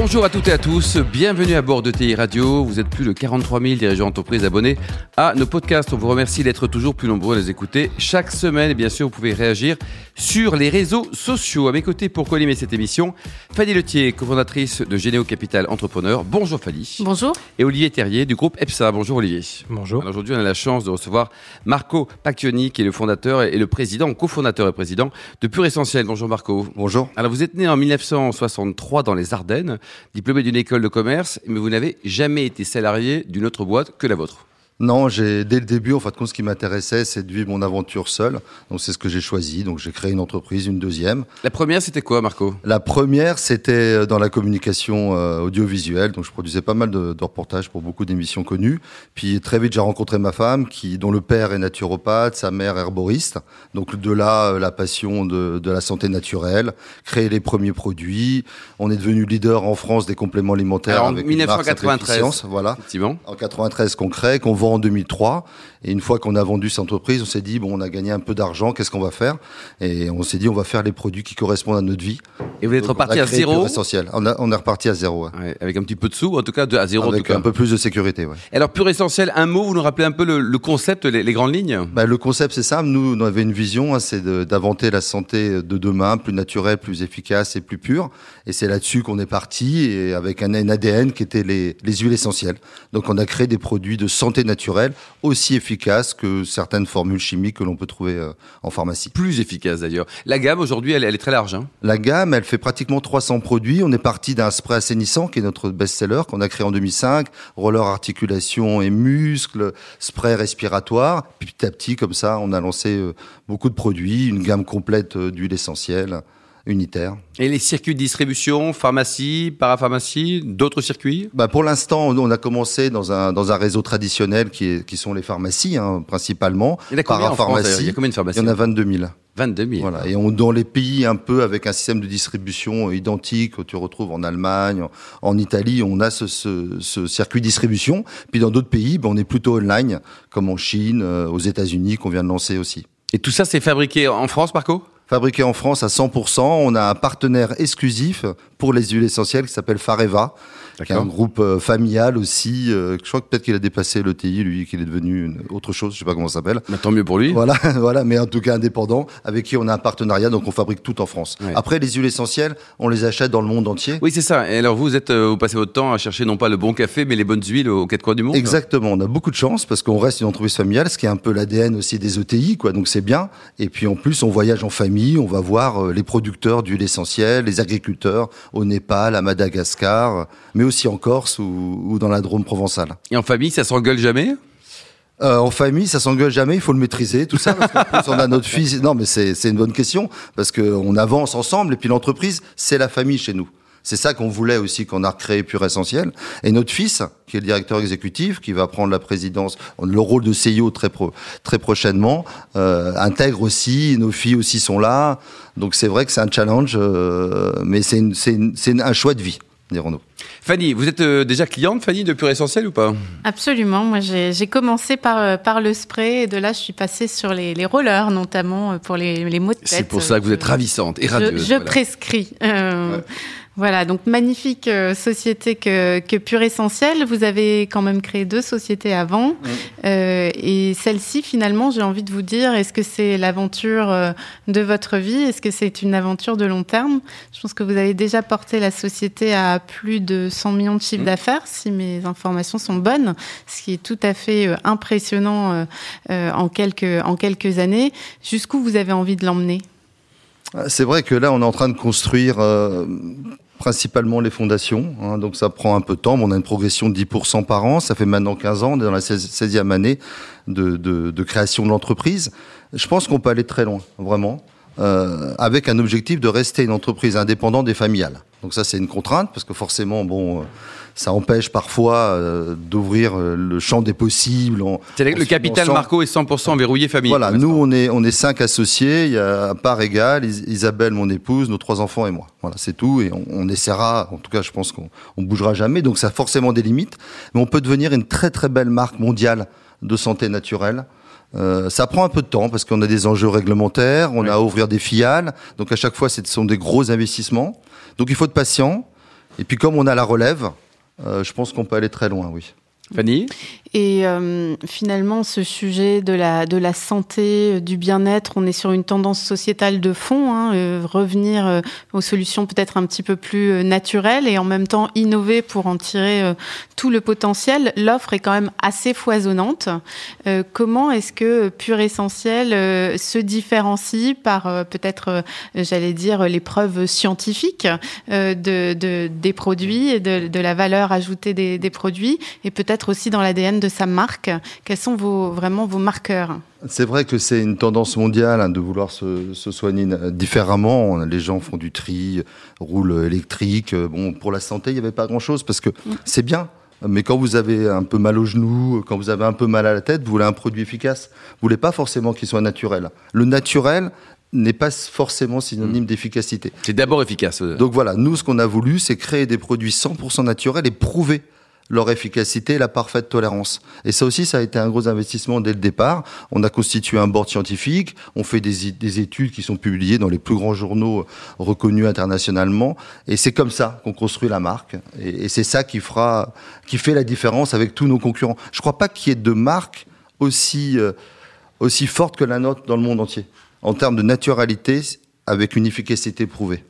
Bonjour à toutes et à tous, bienvenue à bord de TI Radio. Vous êtes plus de 43 000 dirigeants d'entreprise abonnés à nos podcasts. On vous remercie d'être toujours plus nombreux à les écouter chaque semaine. Et bien sûr, vous pouvez réagir sur les réseaux sociaux. À mes côtés pour co cette émission, Fanny Letier, cofondatrice de Généo Capital Entrepreneur. Bonjour Fanny. Bonjour. Et Olivier Terrier du groupe EPSA. Bonjour Olivier. Bonjour. Aujourd'hui, on a la chance de recevoir Marco Pacchioni, qui est le fondateur et le président, cofondateur et président de Pure Essentiel. Bonjour Marco. Bonjour. Alors vous êtes né en 1963 dans les Ardennes diplômé d'une école de commerce, mais vous n'avez jamais été salarié d'une autre boîte que la vôtre. Non, j'ai dès le début, en fait, ce qui m'intéressait, c'est de vivre mon aventure seul. Donc c'est ce que j'ai choisi. Donc j'ai créé une entreprise, une deuxième. La première, c'était quoi, Marco? La première, c'était euh, dans la communication euh, audiovisuelle. Donc je produisais pas mal de, de reportages pour beaucoup d'émissions connues. Puis très vite, j'ai rencontré ma femme, qui dont le père est naturopathe, sa mère herboriste. Donc de là, euh, la passion de, de la santé naturelle, créer les premiers produits. On est devenu leader en France des compléments alimentaires Alors, avec en 1993, voilà. Effectivement. En 93 qu'on crée, qu'on vend en 2003. Et une fois qu'on a vendu cette entreprise, on s'est dit, bon, on a gagné un peu d'argent, qu'est-ce qu'on va faire? Et on s'est dit, on va faire les produits qui correspondent à notre vie. Et vous êtes Donc, reparti à zéro Essentiel. On, a- on est reparti à zéro. ouais. Ouais, Avec un petit peu de sous, en tout cas de, à zéro en Avec tout cas. un peu plus de sécurité, ouais. Alors, Pure Essentiel, un mot, vous nous rappelez un peu le, le concept, les, les grandes lignes? Bah, le concept, c'est simple. Nous, on avait une vision, hein, c'est d'inventer la santé de demain, plus naturelle, plus efficace et plus pure. Et c'est là-dessus qu'on est parti, et avec un, un ADN qui était les, les huiles essentielles. Donc, on a créé des produits de santé naturelle aussi efficaces que certaines formules chimiques que l'on peut trouver euh, en pharmacie. Plus efficace d'ailleurs. La gamme, aujourd'hui, elle, elle est très large. Hein. La gamme, elle fait pratiquement 300 produits. On est parti d'un spray assainissant qui est notre best-seller qu'on a créé en 2005, roller articulation et muscles, spray respiratoire. Puis petit à petit, comme ça, on a lancé euh, beaucoup de produits, une gamme complète euh, d'huiles unitaires. Et les circuits de distribution, pharmacie, parapharmacie, d'autres circuits? Bah pour l'instant, on a commencé dans un dans un réseau traditionnel qui est qui sont les pharmacies hein, principalement. Il y en a combien en France, Parapharmacie, Il y a combien de Il pharmacies y en a 22 000. 22 000. Voilà. Et on, dans les pays un peu avec un système de distribution identique que tu retrouves en Allemagne, en, en Italie, on a ce, ce, ce circuit de distribution. Puis dans d'autres pays, ben, on est plutôt online, comme en Chine, euh, aux États-Unis, qu'on vient de lancer aussi. Et tout ça, c'est fabriqué en France, Marco? Fabriqué en France à 100%, on a un partenaire exclusif pour les huiles essentielles qui s'appelle Fareva, qui est un groupe euh, familial aussi. euh, je crois que peut-être qu'il a dépassé l'ETI, lui, qu'il est devenu une autre chose, je sais pas comment ça s'appelle. Bah, Tant mieux pour lui. Voilà, voilà, mais en tout cas indépendant, avec qui on a un partenariat, donc on fabrique tout en France. Ouais. Après, les huiles essentielles, on les achète dans le monde entier. Oui, c'est ça. Et alors, vous êtes, euh, vous passez votre temps à chercher non pas le bon café, mais les bonnes huiles aux quatre coins du monde. Exactement, on a beaucoup de chance parce qu'on reste une entreprise familiale, ce qui est un peu l'ADN aussi des ETI, quoi. Donc c'est bien. Et puis en plus, on voyage en famille, on va voir les producteurs d'huile essentielle, les agriculteurs au Népal, à Madagascar, mais aussi en Corse ou, ou dans la Drôme provençale. Et en famille, ça s'engueule jamais Euh, en famille, ça s'engueule jamais, il faut le maîtriser, tout ça. Parce plus, on a notre fils. Non, mais c'est une bonne question parce que on avance ensemble et puis l'entreprise, c'est la famille chez nous. C'est ça qu'on voulait aussi qu'on a recréé Pure Essentiel. Et notre fils, qui est le directeur exécutif, qui va prendre la présidence, le rôle de CEO très pro, très prochainement, euh, intègre aussi. Nos filles aussi sont là. Donc c'est vrai que c'est un challenge, euh, mais c'est un choix de vie, Fanny, vous êtes euh, déjà cliente, Fanny, de Pure Essentiel ou pas? Absolument. Moi, j'ai commencé par, euh, par le spray et de là, je suis passée sur les, les rollers, notamment euh, pour les, les maux de tête. C'est pour ça que vous êtes ravissante et Je, radieuse. je voilà. prescris. Euh, Ouais. Voilà, donc magnifique euh, société que, que Pure Essentiel. Vous avez quand même créé deux sociétés avant. Euh, et celle-ci, finalement, j'ai envie de vous dire, est-ce que c'est l'aventure euh, de votre vie? Est-ce que c'est une aventure de long terme? Je pense que vous avez déjà porté la société à plus de 100 millions de chiffres Mhm. d'affaires, si mes informations sont bonnes, ce qui est tout à fait impressionnant en, quelques, en quelques années. Jusqu'où vous avez envie de l'emmener? C'est vrai que là, on est en train de construire euh, principalement les fondations. hein, donc ça prend un peu de temps. mais on a une progression de 10% par an. Ça fait maintenant 15 ans, on est dans la 16 16e année de création de l'entreprise. Je pense qu'on peut aller très loin, vraiment, euh, avec un objectif de rester une entreprise indépendante et familiale. Donc ça, c'est une contrainte parce que forcément, bon, euh, ça empêche parfois euh, d'ouvrir euh, le champ des possibles. C'est le capital Marco est 100% verrouillé famille. Voilà, nous on est on est cinq associés. Il y a à part égale Isabelle, mon épouse, nos trois enfants et moi. Voilà, c'est tout. Et on, on, essaiera. En tout cas, je pense qu'on on bougera jamais. Donc ça a forcément des limites, mais on peut devenir une très très belle marque mondiale de santé naturelle. Euh, ça prend un peu de temps parce qu'on a des enjeux réglementaires, on a à ouvrir des filiales, donc à chaque fois ce sont des gros investissements. Donc il faut être patient. Et puis comme on a la relève, euh, je pense qu'on peut aller très loin, oui. Et euh, finalement, ce sujet de la, de la santé, euh, du bien-être, on est sur une tendance sociétale de fond, hein, euh, revenir aux solutions peut-être un petit peu plus naturelles et en même temps innover pour en tirer tout le potentiel. L'offre est quand même assez foisonnante. comment est-ce que Pure Essentiel se différencie par peut-être, j'allais dire, les preuves scientifiques de, de, des produits et de, de la valeur ajoutée des, des produits et peut-être aussi dans l'ADN de sa marque Quels sont vos, vraiment vos marqueurs? C'est vrai que c'est une tendance mondiale hein, de vouloir se, se, soigner différemment. Les gens font du tri, roulent électrique. Bon, pour la santé, il n'y avait pas grand-chose parce que mmh. c'est bien. Mais quand vous avez un peu mal au genou, quand vous avez un peu mal à la tête, vous voulez un produit efficace. Vous voulez pas forcément qu'il soit naturel. Le naturel n'est pas forcément synonyme mmh. d'efficacité. C'est d'abord efficace. Donc voilà, nous, ce qu'on a voulu, c'est créer des produits 100% naturels et prouver leur efficacité et la parfaite tolérance. Et ça aussi, ça a été un gros investissement dès le départ. On a constitué un board scientifique, on fait des, des études qui sont publiées dans les plus grands journaux reconnus internationalement, et c'est comme ça qu'on construit la marque. Et, c'est ça qui fera, qui fait la différence avec tous nos concurrents. Je crois pas qu'il y ait de marque aussi euh, aussi forte que la nôtre dans le monde entier en termes de naturalité avec une efficacité prouvée.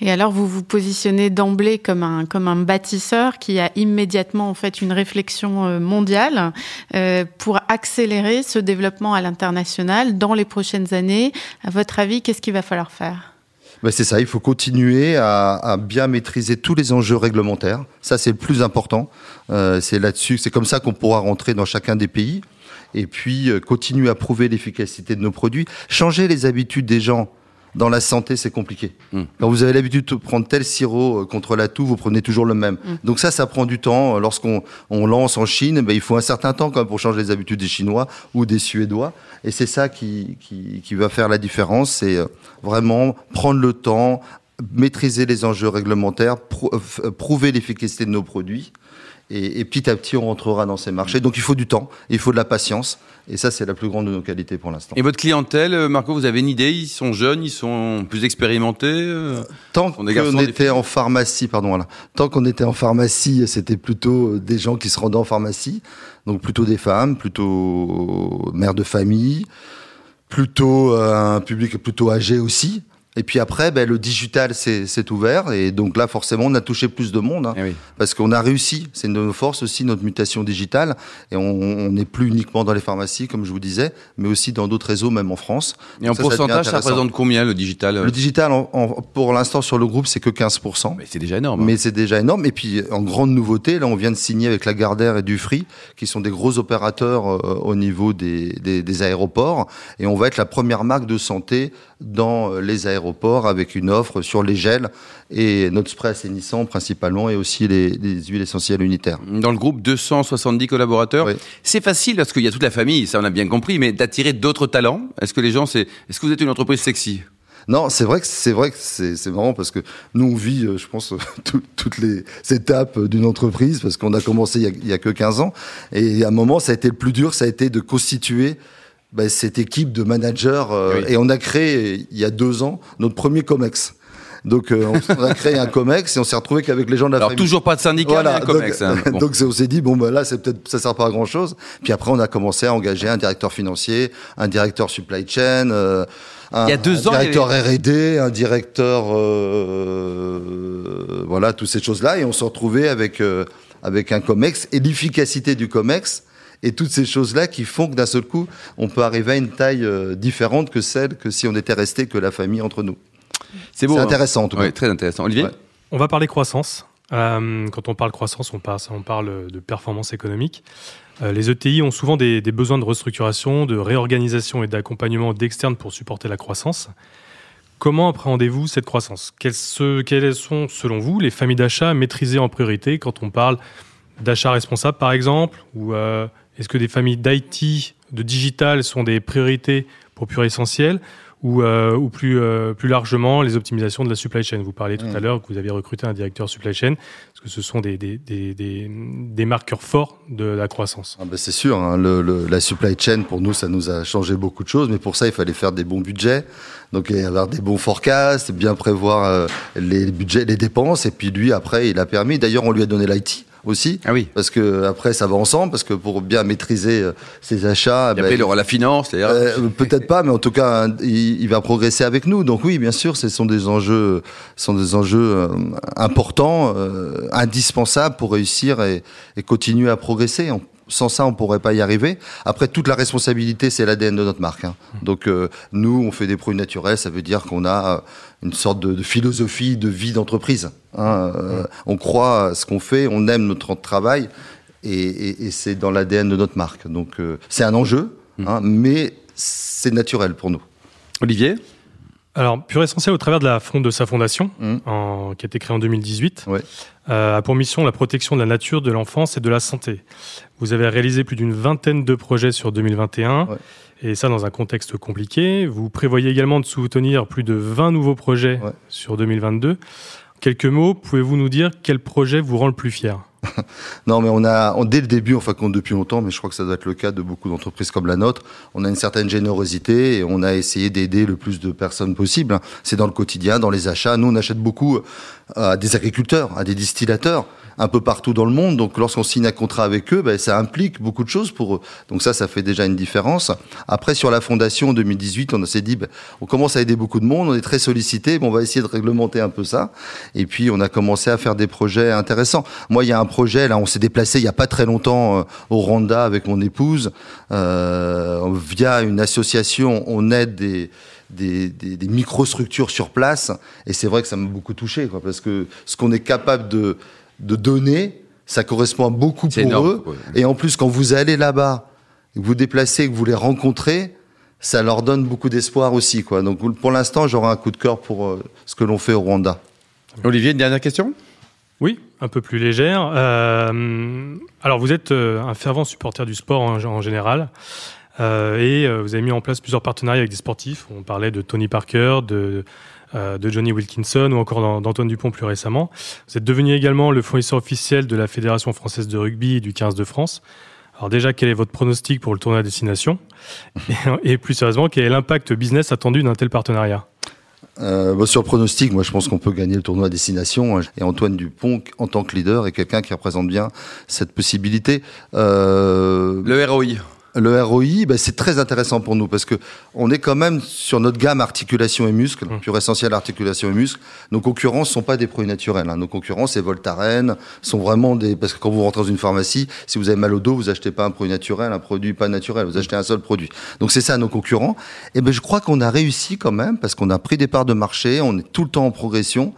Et alors, vous vous positionnez d'emblée comme un, comme un bâtisseur qui a immédiatement en fait une réflexion euh, mondiale euh, pour accélérer ce développement à l'international dans les prochaines années. À votre avis, qu'est-ce qu'il va falloir faire? Ben c'est ça, il faut continuer à, bien maîtriser tous les enjeux réglementaires. Ça, c'est le plus important. Euh, c'est là-dessus, c'est comme ça qu'on pourra rentrer dans chacun des pays. Et puis, continuer à prouver l'efficacité de nos produits. Changer les habitudes des gens dans la santé, c'est compliqué. Mm. Quand vous avez l'habitude de prendre tel sirop euh, contre la toux, vous prenez toujours le même. Mm. Donc ça, ça prend du temps. Lorsqu'on on lance en Chine, ben, il faut un certain temps quand même pour changer les habitudes des Chinois ou des Suédois. Et c'est ça qui, qui, qui, va faire la différence. C'est euh, vraiment prendre le temps, maîtriser les enjeux réglementaires, euh, prouver l'efficacité de nos produits. Et, et, petit à petit, on rentrera dans ces marchés. Donc il faut du temps, il faut de la patience. Et ça, c'est la plus grande de nos qualités pour l'instant. Et votre clientèle, euh, Marco, vous avez une idée? Ils sont jeunes, ils sont plus expérimentés euh, Tant qu'on était en pharmacie, pardon, voilà. Tant qu'on était en pharmacie, c'était plutôt des gens qui se rendaient en pharmacie. Donc plutôt des femmes, plutôt mères de famille, plutôt euh, un public plutôt âgé aussi. Et puis après, ben, le digital s'est ouvert. Et donc là, forcément, on a touché plus de monde. Hein, eh oui. Parce qu'on a réussi. C'est une de nos forces aussi, notre mutation digitale. Et on n'est plus uniquement dans les pharmacies, comme je vous disais, mais aussi dans d'autres réseaux, même en France. Et donc en ça, pourcentage, ça, ça, représente combien le digital Le digital, en, en, pour l'instant, sur le groupe, c'est que 15%. Mais c'est déjà énorme. Mais c'est déjà énorme. Et puis, en grande nouveauté, là, on vient de signer avec la Gardère et Dufry, qui sont des gros opérateurs euh, au niveau des, des, des aéroports. Et on va être la première marque de santé dans les aéroports avec une offre sur les gels et notre spray assainissant principalement et aussi les, les, huiles essentielles unitaires. Dans le groupe 270 collaborateurs, oui. c'est facile parce qu'il y a toute la famille, ça on a bien compris, mais d'attirer d'autres talents. Est-ce que les gens, c'est, est-ce que vous êtes une entreprise sexy? Non, c'est vrai que c'est vrai que c'est marrant parce que nous on vit, je pense, tout, toutes les étapes d'une entreprise parce qu'on a commencé il y a, il y a, que 15 ans et à un moment ça a été le plus dur, ça a été de constituer ben, cette équipe de managers euh, oui. et on a créé il y a deux ans notre premier Comex. Donc euh, on a créé un Comex et on s'est retrouvé qu'avec les gens de la Alors famille. toujours pas de syndicat, voilà, mais un Comex. Donc, hein. bon. donc on s'est dit bon ben là c'est peut-être ça sert pas à grand chose. Puis après on a commencé à engager un directeur financier, un directeur supply chain. Euh, un, il y a deux un ans, directeur avait... R&D, un directeur, euh, voilà, toutes ces choses-là, et on s'est retrouvé avec euh, avec un Comex et l'efficacité du Comex et toutes ces choses-là qui font que d'un seul coup, on peut arriver à une taille euh, différente que celle que si on était resté que la famille entre nous. C'est hein. intéressant en tout cas. Ouais, très intéressant. Olivier ouais. On va parler croissance. Euh, quand on parle croissance, on parle, on parle de performance économique. Euh, les ETI ont souvent des, des, besoins de restructuration, de réorganisation et d'accompagnement d'externes pour supporter la croissance. Comment appréhendez-vous cette croissance? Quelles, quelles, sont, selon vous, les familles d'achat maîtrisées en priorité quand on parle d'achat responsable, par exemple Ou euh, est-ce que des familles d'IT, de digital, sont des priorités pour Pure Essentiel ou, euh, ou plus, euh, plus largement les optimisations de la supply chain? Vous parliez tout Mmh. à l'heure que vous aviez recruté un directeur supply chain, parce que ce sont des, des, des, des, des marqueurs forts de la croissance? Ah ben c'est sûr, hein, le, le, la supply chain pour nous ça nous a changé beaucoup de choses, mais pour ça il fallait faire des bons budgets, donc avoir des bons forecasts, bien prévoir euh, les budgets, les dépenses, et puis lui après il a permis. D'ailleurs on lui a donné l'IT aussi, Ah oui. parce que après ça va ensemble, parce que pour bien maîtriser euh, ses achats, Et ben, après, il aura la finance, d'ailleurs. euh, peut-être pas, mais en tout cas, hein, il, il va progresser avec nous. Donc oui, bien sûr, ce sont des enjeux, sont des enjeux euh, importants, indispensables pour réussir et, et continuer à progresser. On- sans ça, on pourrait pas y arriver. Après, toute la responsabilité, c'est l'ADN de notre marque. hein. Donc euh, nous, on fait des produits naturels, ça veut dire qu'on a euh, une sorte de, de philosophie de vie d'entreprise. hein. Euh, On croit à ce qu'on fait, on aime notre travail. Et, et- et c'est dans l'ADN de notre marque. Donc euh, c'est un enjeu, hein, mais c'est naturel pour nous. Olivier? Alors, Pure Essentiel, au travers de, la fond, de sa fondation, en- qui a été créée en 2018, Ouais. euh, a pour mission la protection de la nature, de l'enfance et de la santé. Vous avez réalisé plus d'une vingtaine de projets sur 2021, Ouais. et ça dans un contexte compliqué. Vous prévoyez également de soutenir plus de 20 nouveaux projets Ouais. sur 2022. Quelques mots, pouvez-vous nous dire quel projet vous rend le plus fier? Non, mais on a, dès le début, enfin compte depuis longtemps, mais je crois que ça doit être le cas de beaucoup d'entreprises comme la nôtre, on a une certaine générosité et on a essayé d'aider le plus de personnes possible. C'est dans le quotidien, dans les achats. Nous, on achète beaucoup euh, à des agriculteurs, à des distillateurs, un peu partout dans le monde. Donc, lorsqu'on signe un contrat avec eux, ben, ça implique beaucoup de choses pour eux. Donc ça, ça fait déjà une différence. Après, sur la fondation en 2018, on s'est dit, ben, on commence à aider beaucoup de monde, on est très sollicité, on va essayer de réglementer un peu ça. Et puis, on a commencé à faire des projets intéressants. Moi, il y a un projet, là, on s'est déplacé il y a pas très longtemps euh, au Rwanda avec mon épouse. Euh, via une association, on aide des, des, des, des microstructures sur place. Et c'est vrai que ça m'a beaucoup touché, quoi, parce que ce qu'on est capable de, de donner, ça correspond à beaucoup pour énorme, eux. Et en plus, quand vous allez là-bas, que vous vous déplacez, que vous les rencontrez, ça leur donne beaucoup d'espoir aussi. Quoi. Donc pour l'instant, j'aurai un coup de cœur pour euh, ce que l'on fait au Rwanda. Olivier, une dernière question? Oui, un peu plus légère. Euh, alors, vous êtes euh, un fervent supporter du sport en, général. Euh, et vous avez mis en place plusieurs partenariats avec des sportifs. On parlait de Tony Parker, de, Johnny Wilkinson ou encore d'An- d'Antoine Dupont plus récemment. Vous êtes devenu également le fournisseur officiel de la Fédération française de rugby et du 15 de France. Alors déjà, quel est votre pronostic pour le tournoi à destination? Et plus sérieusement, quel est l'impact business attendu d'un tel partenariat? Euh, bah, sur pronostic, moi je pense qu'on peut gagner le tournoi à destination. Et Antoine Dupont, en tant que leader, est quelqu'un qui représente bien cette possibilité. Euh, Le ROI. Le ROI, ben, c'est très intéressant pour nous parce que on est quand même sur notre gamme articulation et muscle, Mmh. pure essentiel articulation et muscle. Nos concurrents sont pas des produits naturels. Hein. Nos concurrents, c'est Voltaren, sont vraiment des parce que quand vous rentrez dans une pharmacie, si vous avez mal au dos, vous achetez pas un produit naturel, un produit pas naturel, vous achetez un seul produit. Donc c'est ça nos concurrents. Et ben je crois qu'on a réussi quand même parce qu'on a pris des parts de marché, on est tout le temps en progression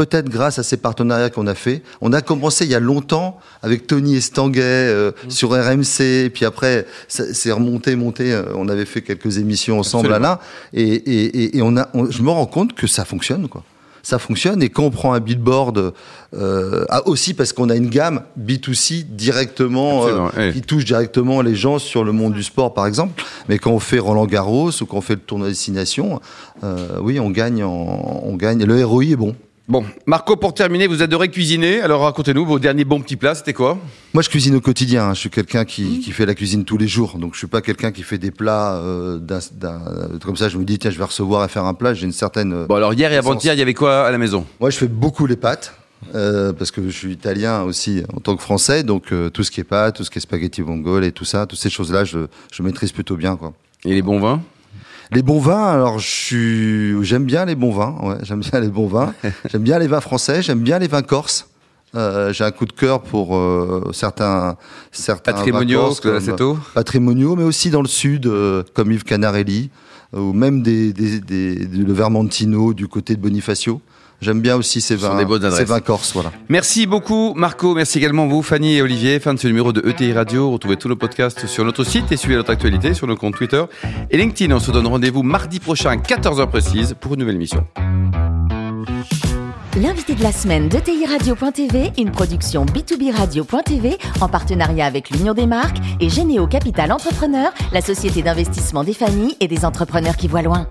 peut-être grâce à ces partenariats qu'on a fait. On a commencé il y a longtemps avec Tony Estanguet euh, sur RMC, et puis après, c'est remonté, monté. euh, on avait fait quelques émissions ensemble Absolument. là, et, et, et, et on a, on- je me rends compte que ça fonctionne, quoi. Ça fonctionne, et quand on prend un billboard, euh, ah, aussi parce qu'on a une gamme B2C directement, euh, oui. qui touche directement les gens sur le monde du sport, par exemple. Mais quand on fait Roland Garros ou quand on fait le tournoi de destination, euh, oui, on gagne, en- on gagne. Le ROI est bon. Bon, Marco, pour terminer, vous adorez cuisiner. Alors racontez-nous vos derniers bons petits plats, c'était quoi? Moi, je cuisine au quotidien. hein. Je suis quelqu'un qui, qui fait la cuisine tous les jours. Donc, je suis pas quelqu'un qui fait des plats euh, comme ça. Je me dis, tiens, je vais recevoir à faire un plat. J'ai une certaine. Bon, alors hier et avant-hier, il y avait quoi à la maison? Moi, je fais beaucoup les pâtes. euh, parce que je suis italien aussi en tant que français, donc euh, tout ce qui est pâtes, tout ce qui est spaghetti vongole et tout ça, toutes ces choses-là, je, je maîtrise plutôt bien, quoi. Et les bons vins? Les bons vins, alors je suis, j'aime bien les bons vins. Ouais, j'aime bien les bons vins. j'aime bien les vins français. J'aime bien les vins corses. Euh, j'ai un coup de cœur pour euh, certains, certains vins Patrimoniaux, corses, comme- Classetto patrimoniaux, mais aussi dans le sud, euh, comme Yves Canarelli, ou même des, des, des, le Vermentino du côté de Bonifacio. J'aime bien aussi ces vins, des bonnes ces vins corses, voilà. Merci beaucoup Marco, merci également vous Fanny et Olivier. Fin de ce numéro de ETI Radio. Retrouvez tous nos podcasts sur notre site et suivez notre actualité sur nos comptes Twitter et LinkedIn. On se donne rendez-vous mardi prochain à 14h précise pour une nouvelle émission. L'invité de la semaine de TI Radio.tv, une production B2B Radio.tv en partenariat avec l'Union des marques et Généo Capital Entrepreneur, la société d'investissement des familles et des entrepreneurs qui voient loin.